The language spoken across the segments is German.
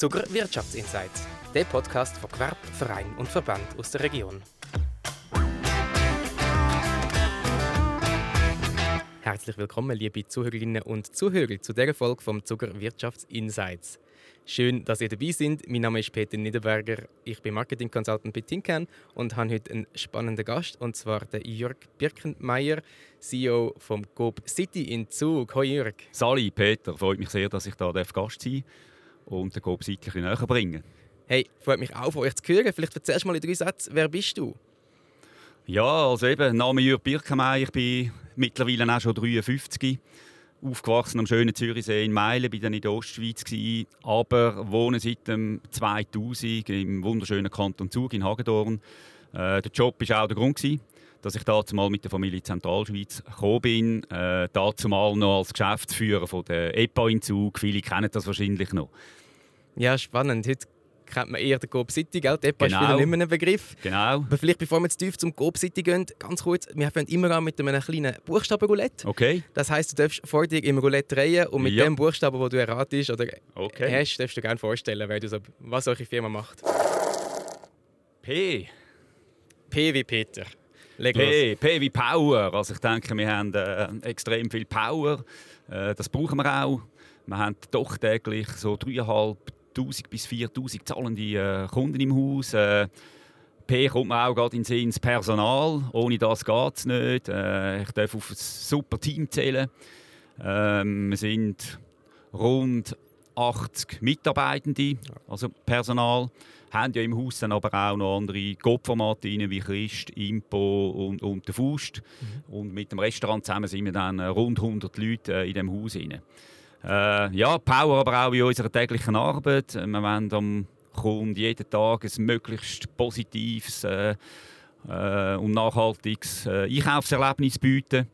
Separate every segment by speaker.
Speaker 1: Zucker Wirtschaftsinsights, der Podcast von Gewerb, Verein und Verband aus der Region. Herzlich willkommen, liebe Zuhörerinnen und Zuhörer, zu dieser Folge vom Zucker Wirtschaftsinsights. Schön, dass ihr dabei seid. Mein Name ist Peter Niederberger. Ich bin Marketing Consultant bei Tinkan und habe heute einen spannenden Gast, und zwar den Jörg Birkenmeier, CEO vom Coop City in Zug. Hallo Jörg.
Speaker 2: Sali, Peter, freut mich sehr, dass ich da Gast sein darf und den City ein näher bringen
Speaker 1: Hey, freut mich auch von euch zu hören. Vielleicht erzählst du mal in drei Sätzen, wer bist du?
Speaker 2: Ja, also eben, Name Jörg Birkenmeier. Ich bin mittlerweile auch schon 53 aufgewachsen am schönen Zürichsee in Meilen, bin dann in der Ostschweiz gewesen, aber wohne seit dem 2000 im wunderschönen Kanton Zug in Hagedorn. Äh, der Job war auch der Grund gewesen, dass ich mal mit der Familie Zentralschweiz gekommen bin. Äh, mal noch als Geschäftsführer von der EPA in Zug. Viele kennen das wahrscheinlich noch.
Speaker 1: Ja, spannend. Heute kennt man eher den Coop City, gell? Depot genau. ist wieder nicht mehr ein Begriff.
Speaker 2: Genau.
Speaker 1: Aber vielleicht, bevor wir zu tief zum Coop City gehen, ganz kurz, wir fangen immer an mit einem kleinen Buchstabenroulette.
Speaker 2: Okay.
Speaker 1: Das heisst, du darfst vor dir im Roulette drehen und mit ja. dem Buchstaben, den du erratest oder okay. hast, darfst du gerne vorstellen, wer du so, was eure Firma macht.
Speaker 2: P.
Speaker 1: P wie Peter.
Speaker 2: P, P wie Power. Also ich denke, wir haben äh, extrem viel Power. Äh, das brauchen wir auch. Wir haben doch täglich so dreieinhalb 1000 bis 4000 zahlende äh, Kunden im Haus. Äh, P kommt mir auch gerade in den Sinn, Personal. Ohne das geht es nicht. Äh, ich darf auf ein super Team zählen. Ähm, wir sind rund 80 Mitarbeitende, also Personal. Haben ja im Haus dann aber auch noch andere Gotformate wie Christ, Impo und, und der Faust. Mhm. Und mit dem Restaurant zusammen sind wir dann rund 100 Leute äh, in dem Haus. Rein. Äh, ja, Power aber auch in unserer täglichen Arbeit. Wir wollen am Kunden jeden Tag ein möglichst positives äh, äh, und nachhaltiges äh, Einkaufserlebnis bieten.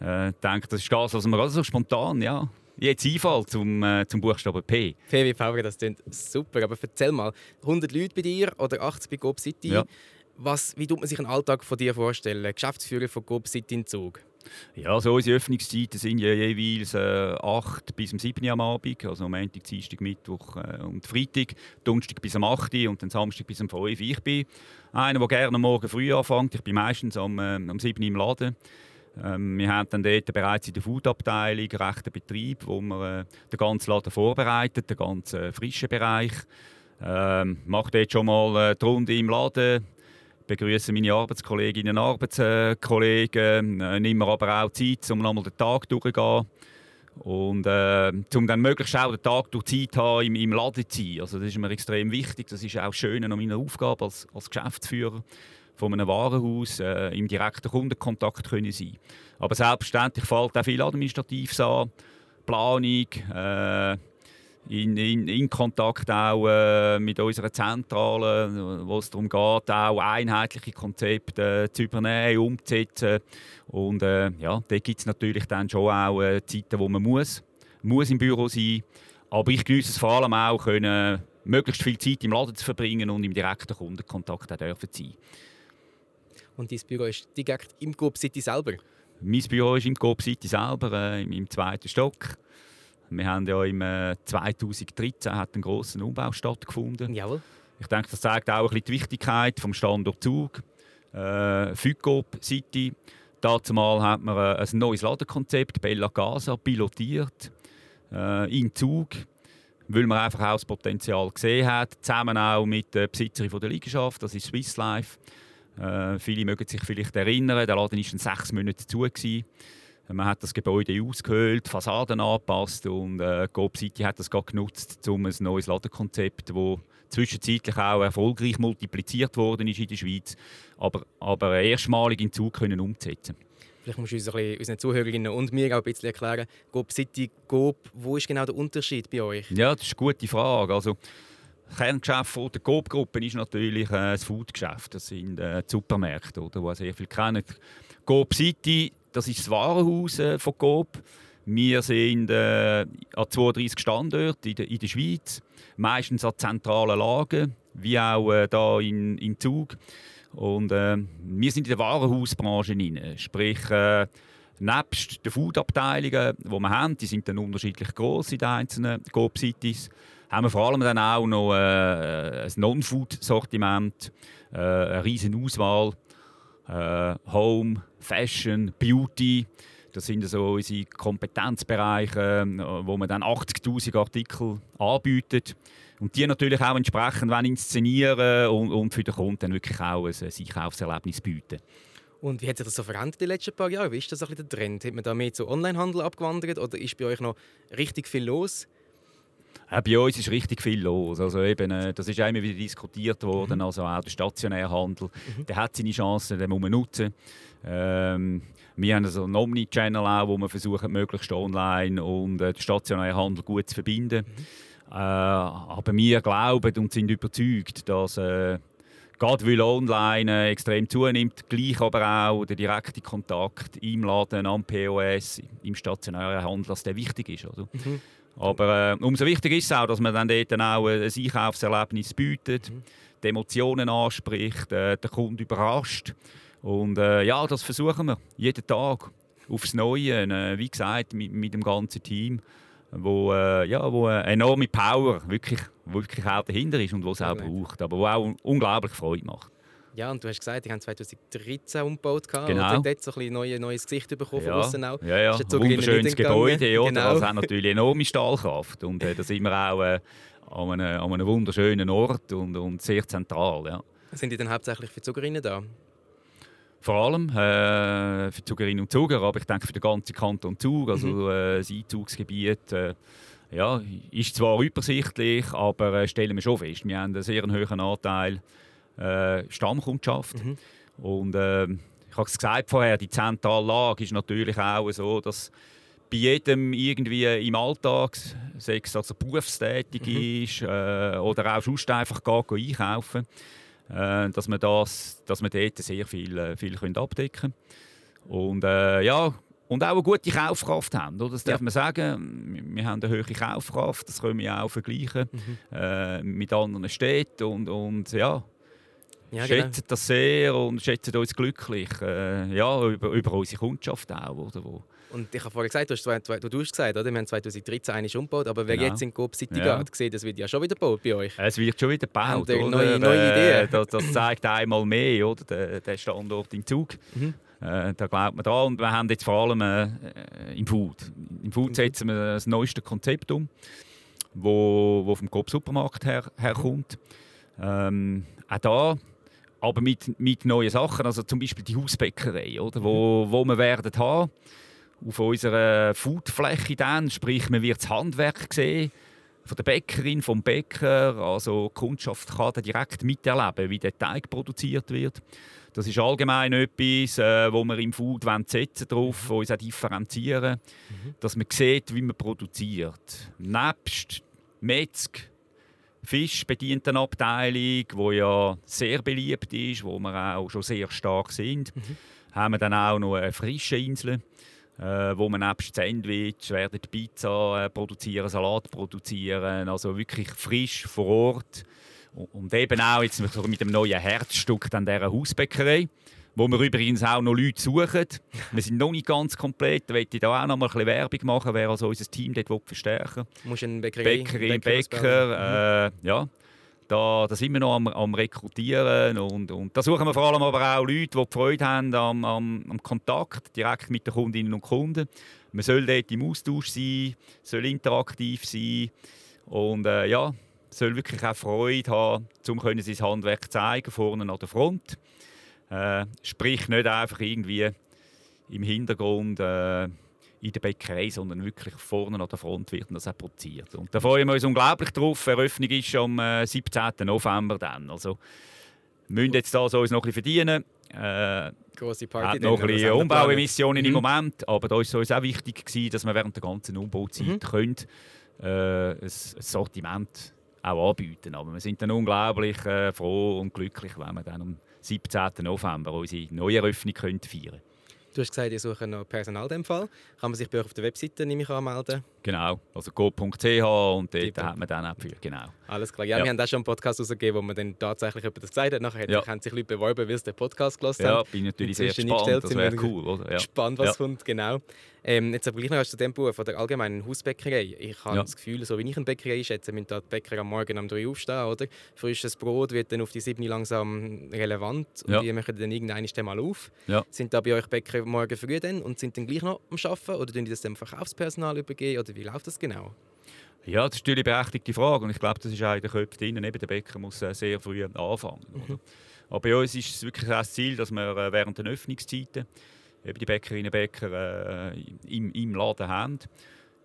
Speaker 2: Äh, ich denke, das ist das, was wir also spontan, ja, jetzt einfällt zum, äh, zum Buchstaben P.
Speaker 1: P wie Power, das klingt super. Aber erzähl mal, 100 Leute bei dir oder 80 bei Coop City. Ja. Was, wie tut man sich einen Alltag von dir vorstellen? Geschäftsführer von Coop City in Zug.
Speaker 2: Ja, also unsere Öffnungszeiten sind ja jeweils äh, 8 bis um 7 Uhr am Abend, also am Montag, Dienstag, Mittwoch äh, und Freitag, Donnerstag bis am 8 Uhr und dann Samstag bis um 5 Uhr. Ich bin einer, der gerne am Morgen früh anfängt. Ich bin meistens am, äh, am 7 Uhr im Laden. Ähm, wir haben dann dort bereits in der Foodabteilung rechten Betrieb, wo wir äh, den ganzen Laden vorbereitet, den ganzen äh, frischen Bereich. Ähm, mache dort schon mal äh, die Runde im Laden, begrüße meine Arbeitskolleginnen und Arbeitskollegen, äh, nehme aber auch Zeit, um nochmal den Tag durchzugehen. Und äh, um dann möglichst auch den Tag durch Zeit haben, im, im Laden zu sein. Also das ist mir extrem wichtig. Das ist auch schön an meiner Aufgabe als, als Geschäftsführer von einem Warenhaus äh, im direkten Kundenkontakt können sein. Aber selbstverständlich fällt auch viel Administratives an, Planung, äh, in, in, in Kontakt auch äh, mit unserer Zentrale, wo es darum geht, auch einheitliche Konzepte äh, zu übernehmen, umzusetzen. Und äh, ja, da gibt es natürlich dann schon auch äh, Zeiten, wo man muss, muss im Büro sein Aber ich genieße es vor allem auch, können, möglichst viel Zeit im Laden zu verbringen und im direkten Kundenkontakt auch dürfen sein.
Speaker 1: Und dein Büro ist direkt im Coop City selber?
Speaker 2: Mein Büro ist im Coop City selber, äh, im, zweiten Stock. Wir haben ja im 2013 äh, hat einen grossen Umbau stattgefunden.
Speaker 1: Jawohl.
Speaker 2: Ich denke, das zeigt auch ein bisschen die Wichtigkeit vom Standort Zug. Äh, Fugop City. Dazu mal hat man äh, ein neues Ladenkonzept Bella Casa pilotiert äh, in Zug, weil man einfach auch das Potenzial gesehen hat, zusammen auch mit der Besitzerin der Liegenschaft, das ist Swiss Life. Äh, viele mögen sich vielleicht erinnern, der Laden war sechs Monate zu. Gewesen. Man hat das Gebäude ausgehöhlt, Fassaden angepasst und äh, Coop City hat das genutzt, um ein neues Ladenkonzept, das zwischenzeitlich auch erfolgreich multipliziert worden ist in der Schweiz, aber, aber erstmalig in Zug können umzusetzen.
Speaker 1: Vielleicht musst du uns ein bisschen, unseren Zuhörerinnen und mir auch ein bisschen erklären, Coop City, Coop, wo ist genau der Unterschied bei euch?
Speaker 2: Ja, das ist eine gute Frage. Also, Kerngeschäft der Coop-Gruppe ist natürlich äh, das Foodgeschäft. Das sind äh, die Supermärkte, oder, die sehr viel kennen. Coop City das ist das Warenhaus äh, von Coop. Wir sind äh, an 32 Standorten in der, in der Schweiz, meistens an zentralen Lagen, wie auch äh, in, in Zug. Und äh, wir sind in der Warenhausbranche rein. Sprich, äh, nebst den Food-Abteilungen, die wir haben, die sind dann unterschiedlich groß in den einzelnen Coop-Cities, haben wir vor allem dann auch noch äh, ein Non-Food-Sortiment, äh, eine riesen Auswahl, äh, Home, Fashion, Beauty. Das sind so unsere Kompetenzbereiche, wo man dann 80'000 Artikel anbietet. Und die natürlich auch entsprechend inszenieren und, und für den Kunden wirklich auch ein Einkaufserlebnis bieten.
Speaker 1: Und wie hat sich das so verändert in den letzten paar Jahren? Wie ist das ein der Trend? Hat man da mehr zu Onlinehandel abgewandert oder ist bei euch noch richtig viel los?
Speaker 2: Ja, bei uns ist richtig viel los. Also eben, äh, das ist immer wieder diskutiert worden. Mhm. Also auch der stationäre Handel, mhm. der hat seine Chancen, den muss man nutzen. Ähm, wir haben also einen Omni-Channel auch, wo wir versuchen, möglichst online und äh, den stationären Handel gut zu verbinden. Mhm. Äh, aber wir glauben und sind überzeugt, dass äh, gerade weil online äh, extrem zunimmt, gleich aber auch der direkte Kontakt im Laden, am POS, im stationären Handel, dass der wichtig ist. Oder? Mhm. Aber äh, umso wichtiger ist es auch, dass man dann dort auch ein Einkaufserlebnis bietet, mhm. die Emotionen anspricht, äh, den Kunden überrascht. Und äh, ja, das versuchen wir jeden Tag aufs Neue. Äh, wie gesagt, mit, mit, dem ganzen Team, wo, äh, ja, wo eine enorme Power wirklich, wirklich auch dahinter ist und was es auch braucht, aber wo auch unglaublich Freude macht.
Speaker 1: Ja, und du hast gesagt, die haben 2013 umgebaut
Speaker 2: genau.
Speaker 1: und dort so ein neues, neues Gesicht bekommen
Speaker 2: ja. von auch. Ja, ja, ein wunderschönes Gebäude, ja, genau. das hat natürlich enorme Stahlkraft und äh, da sind wir auch äh, an, einem, an einem wunderschönen Ort und, und sehr zentral. Ja.
Speaker 1: Sind die dann hauptsächlich für Zugerinnen da?
Speaker 2: Vor allem äh, für Zugerinnen und Zuger, aber ich denke für den ganzen Kanton Zug, also mhm. äh, das Einzugsgebiet. Äh, ja, ist zwar übersichtlich, aber äh, stellen wir schon fest, wir haben einen sehr hohen Anteil äh, Stammkundschaft. Mhm. Und äh, ich habe es gesagt vorher, die zentrale Lage ist natürlich auch so, dass bei jedem irgendwie im Alltag, sei es also berufstätig mhm. ist äh, oder auch sonst einfach geht, einkaufen, äh, dass man das, dass man dort sehr viel, äh, viel können abdecken und äh, ja und auch eine gute Kaufkraft haben, oder? das darf ja. man sagen. Wir haben eine hohe Kaufkraft, das können wir auch vergleichen mhm. äh, mit anderen Städten und, und ja, ja, schätzen genau. das sehr und schätzen uns glücklich. Äh, ja, über, über unsere Kundschaft auch. Oder, wo.
Speaker 1: Und ich habe vorhin gesagt, du hast, du, du hast gesagt, oder? wir haben 2013 eine umgebaut, aber wer genau. jetzt in Coop City ja. geht, sieht, das wird ja schon wieder gebaut bei euch.
Speaker 2: Es wird schon wieder gebaut.
Speaker 1: Oder? Neue, neue Ideen.
Speaker 2: Das, das, zeigt einmal mehr, oder? Der, der Standort im Zug. Mhm. Äh, da glaubt man dran. Und wir haben jetzt vor allem äh, im Food. Im Food mhm. setzen wir das neueste Konzept um, wo, wo vom Coop Supermarkt her, herkommt. Ähm, auch da aber mit, mit neuen Sachen, also zum Beispiel die Hausbäckerei, oder, wo, wo wir werden haben auf unserer Foodfläche dann, sprich man wird das Handwerk sehen von der Bäckerin, vom Bäcker, also die Kundschaft kann dann direkt miterleben, wie der Teig produziert wird. Das ist allgemein etwas, äh, wo wir im Food setzen drauf, mhm. uns auch differenzieren, mhm. dass man sieht, wie man produziert. Nebst Metzg, fischbedienten Abteilung, die ja sehr beliebt ist, wo wir auch schon sehr stark sind, mhm. haben wir dann auch noch eine frische Insel, äh, wo wir nebst Sandwich werden Pizza äh, produzieren, Salat produzieren, also wirklich frisch vor Ort. Und eben auch jetzt mit dem neuen Herzstück dann dieser Hausbäckerei wo wir übrigens auch noch Leute suchen. Wir sind noch nicht ganz komplett. Da möchte ich da auch noch mal ein bisschen Werbung machen, wer also unser Team dort verstärken
Speaker 1: will. Muss ein Bäckerei,
Speaker 2: Bäckerin, Bäcker, äh, ja. Da, da sind wir noch am, am Rekrutieren und, und da suchen wir vor allem aber auch Leute, die Freude haben am, am, am Kontakt direkt mit den Kundinnen und Kunden. Man soll dort im Austausch sein, soll interaktiv sein und äh, ja, soll wirklich auch Freude haben, um sein Handwerk zeigen vorne an der Front. Äh, sprich nicht einfach irgendwie im Hintergrund äh, in der Bäckerei, sondern wirklich vorne an der Front wird das auch produziert. Und da freuen wir uns unglaublich drauf. Eröffnung ist am äh, 17. November dann. Also, wir müssen jetzt da so uns noch ein bisschen verdienen. Äh,
Speaker 1: Große Party.
Speaker 2: Hat noch ein bisschen Umbauemissionen mhm. im Moment, aber da war es uns auch wichtig, gewesen, dass wir während der ganzen Umbauzeit mhm. können, äh, ein, ein Sortiment auch anbieten. Aber wir sind dann unglaublich äh, froh und glücklich, wenn wir dann am 17. November unsere neue Eröffnung feiern können.
Speaker 1: Du hast gesagt, ihr sucht noch Personal in dem Fall. Kann man sich bei euch auf der Webseite nämlich anmelden?
Speaker 2: Genau, also go.ch und dort hat man dann auch viel, genau.
Speaker 1: Alles klar. Ja, ja, wir haben auch schon einen Podcast rausgegeben, wo man dann tatsächlich jemand das gesagt hat. Nachher ja. haben sich Leute beworben, weil sie den Podcast gehört haben.
Speaker 2: Ja, bin natürlich sehr gespannt, das wäre cool, oder? Ja.
Speaker 1: Gespannt, was kommt, genau. Ähm, jetzt aber gleich noch zu dem Buch von der allgemeinen Hausbäckerei. Ich habe das Gefühl, so wie ich eine Bäckerei schätze, müssen die Bäcker am Morgen um 3 Uhr aufstehen, oder? Frisches Brot wird dann auf die 7 langsam relevant und die machen dann irgendeinen mal auf. Sind da bei euch Bäcker morgen früh dann und sind dann gleich noch am Arbeiten oder tun die das dem Verkaufspersonal übergeben oder wie läuft das genau?
Speaker 2: Ja, das ist natürlich eine berechtigte Frage und ich glaube, das ist auch in den Köpfen drin. Eben, der Bäcker muss äh, sehr früh anfangen. Mhm. Aber bei uns ist es wirklich das Ziel, dass wir äh, während der Öffnungszeiten eben die Bäckerinnen und Bäcker äh, im, im Laden haben.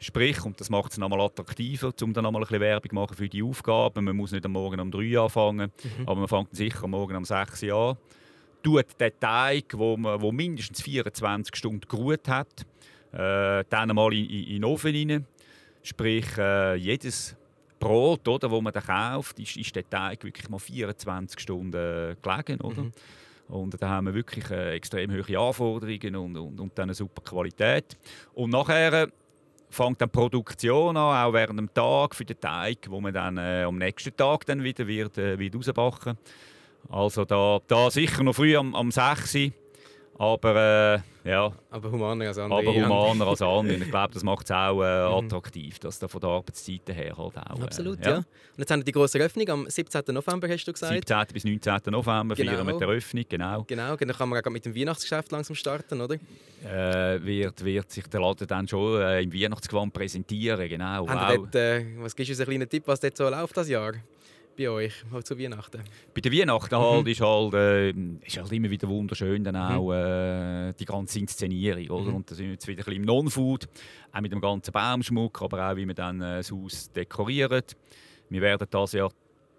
Speaker 2: Sprich, und das macht es nochmal attraktiver, um dann nochmal ein bisschen Werbung machen für die Aufgaben. Man muss nicht am Morgen um 3 Uhr anfangen, mhm. aber man fängt sicher am Morgen um 6 Uhr an. Tut den Teig, wo, man, wo mindestens 24 Stunden geruht hat, äh, dann mal in, in, in den Ofen rein. Sprich, äh, jedes Brot, oder, das man dann kauft, ist, ist der Teig wirklich mal 24 Stunden äh, gelegen. Oder? Mhm. Und da haben wir wirklich äh, extrem hohe Anforderungen und, und, und dann eine super Qualität. Und nachher äh, fängt dann die Produktion an, auch während dem Tag für den Teig, wo man dann äh, am nächsten Tag dann wieder wird, äh, wird rausbacken. Also da, da sicher noch früh am, am 6 Uhr aber äh, ja.
Speaker 1: Aber humaner als andere.
Speaker 2: Aber humaner als andere. ich glaube, das macht es auch äh, mhm. attraktiv, dass da von der Arbeitszeit her halt auch.
Speaker 1: Äh, Absolut, ja. ja. Und jetzt haben wir die große Öffnung am 17. November, hast du gesagt?
Speaker 2: 17. bis 19. November genau. feiern wir die Eröffnung, genau.
Speaker 1: Genau, dann kann man auch mit dem Weihnachtsgeschäft langsam starten, oder?
Speaker 2: Äh, wird, wird sich der Laden dann schon äh, im Weihnachtsgewand präsentieren, genau.
Speaker 1: Dort, äh, was gibst du uns einen kleinen Tipp, was dort so läuft das Jahr? Bei euch, halt zu Weihnachten?
Speaker 2: Bei der Weihnachten halt mhm. ist, halt, äh, ist halt immer wieder wunderschön dann auch mhm. äh, die ganze Inszenierung. Oder? Mhm. Und da sind wir jetzt wieder ein bisschen im Non-Food, auch mit dem ganzen Baumschmuck, aber auch wie wir dann äh, das Haus dekorieren. Wir werden das Jahr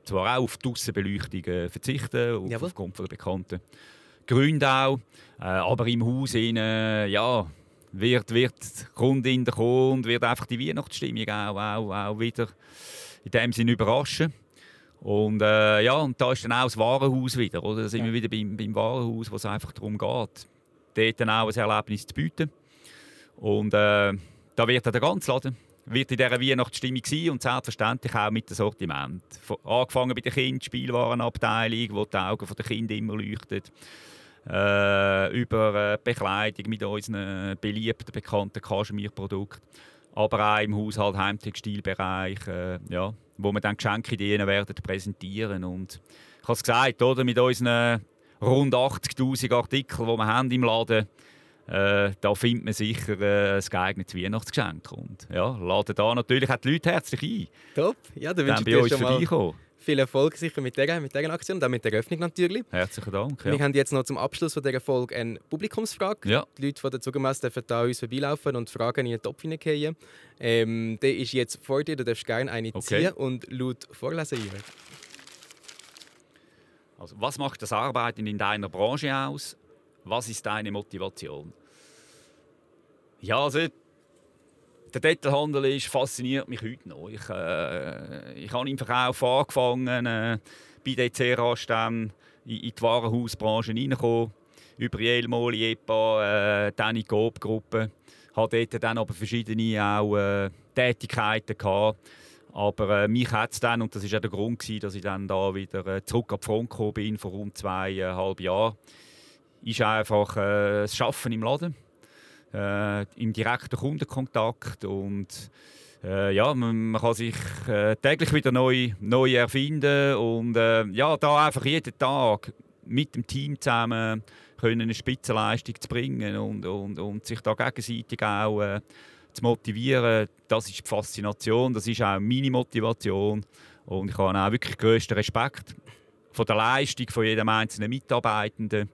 Speaker 2: zwar auch auf die Aussenbeleuchtung äh, verzichten, auf, aufgrund der bekannten Gründe auch, äh, aber im Haus innen, ja, wird, wird Kundin kommen und wird einfach die Weihnachtsstimmung auch, auch, auch wieder in dem Sinne überraschen. Und äh, ja, und da ist dann auch das Warenhaus wieder. Oder? Da sind ja. wir wieder beim, beim Warenhaus, wo es einfach darum geht, dort dann auch ein Erlebnis zu bieten. Und äh, da wird dann der ganze Laden wird in dieser Weihnachtsstimmung sein und selbstverständlich auch mit dem Sortiment. Angefangen bei der Kind Spielwarenabteilung, wo die Augen der Kinder immer leuchten. Äh, über äh, Bekleidung mit unseren beliebten, bekannten Kaschmirprodukten. Aber auch im Haushalt, Heimtextilbereich. Äh, ja, wo wir dann Geschenkideen werden präsentieren und ich habe es gesagt, oder, mit unseren rund 80'000 Artikeln, die wir haben im Laden äh, da findet man sicher äh, ein geeignetes Weihnachtsgeschenk. Und ja, laden da natürlich auch die Leute herzlich ein.
Speaker 1: Top, ja, dann wünsche ich dir schon mal viel Erfolg sicher mit dieser, mit dieser Aktion, dann mit der Eröffnung natürlich.
Speaker 2: Herzlichen Dank. Ja.
Speaker 1: Wir haben jetzt noch zum Abschluss von dieser Folge eine Publikumsfrage. Ja. Die Leute von der Zugermesse dürfen da uns vorbeilaufen und Fragen in den Topf hineingehen. Ähm, der ist jetzt vor dir, du darfst gerne eine okay. ziehen und laut vorlesen.
Speaker 2: Also, was macht das Arbeiten in deiner Branche aus? Was ist deine Motivation? Ja, also der Detailhandel ist, fasziniert mich heute noch. Ich, äh, ich habe im Verkauf angefangen, äh, bei DC-Raständen in, in die Warenhausbranche reingekommen, über Jelmoli, EPA, äh, dann in die Coop-Gruppe. Ich hatte dort dann aber verschiedene auch, äh, Tätigkeiten gehabt. Aber äh, mich hat es dann, und das war auch der Grund, gewesen, dass ich dann da wieder äh, zurück an die Front gekommen bin, vor rund zweieinhalb Jahren, ist einfach äh, das Arbeiten im Laden äh, im direkten Kundenkontakt und äh, ja, man, man, kann sich äh, täglich wieder neu, neu erfinden und äh, ja, da einfach jeden Tag mit dem Team zusammen können eine Spitzenleistung zu bringen und, und, und sich da gegenseitig auch äh, zu motivieren, das ist die Faszination, das ist auch meine Motivation und ich habe auch wirklich größten Respekt von der Leistung von jedem einzelnen Mitarbeitenden.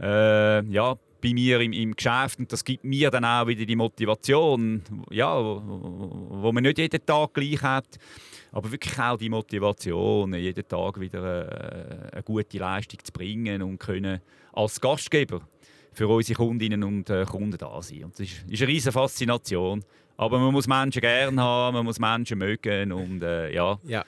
Speaker 2: Äh, ja, bei mir im, im Geschäft und das gibt mir dann auch wieder die Motivation, ja, wo, man nicht jeden Tag gleich hat, aber wirklich auch die Motivation, jeden Tag wieder eine, äh, eine gute Leistung zu bringen und können als Gastgeber für unsere Kundinnen und äh, Kunden da sein. Und das ist, ist eine riesige Faszination. Aber man muss Menschen gerne haben, man muss Menschen mögen und äh, ja.
Speaker 1: ja.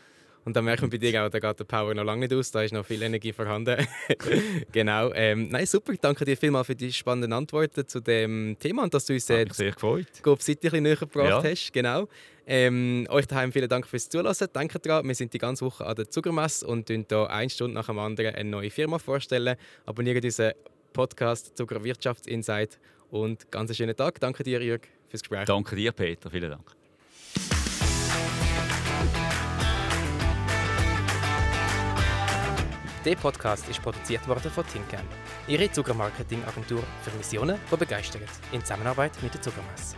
Speaker 1: Und da merkt man bei dir auch, da geht der Power noch lange nicht aus, da ist noch viel Energie vorhanden. genau. Ähm, nein, super, danke dir vielmals für die spannenden Antworten zu dem Thema und dass du uns
Speaker 2: äh, sehr gefreut.
Speaker 1: Gob City ein näher gebracht ja. hast. Genau. Ähm, euch daheim vielen Dank fürs Zuhören. Denkt dran, wir sind die ganze Woche an der Zuckermesse und stellen hier eine Stunde nach dem anderen eine neue Firma vorstellen. Abonniert unseren Podcast Zuckerwirtschaftsinsight und ganz einen schönen Tag. Danke dir, Jörg, fürs Gespräch.
Speaker 2: Danke dir, Peter. Vielen Dank.
Speaker 1: Der Podcast ist produziert worden von Tinken, Ihre Zuckermarketing-Agentur für Missionen, die begeistert, in Zusammenarbeit mit der Zuckermesse.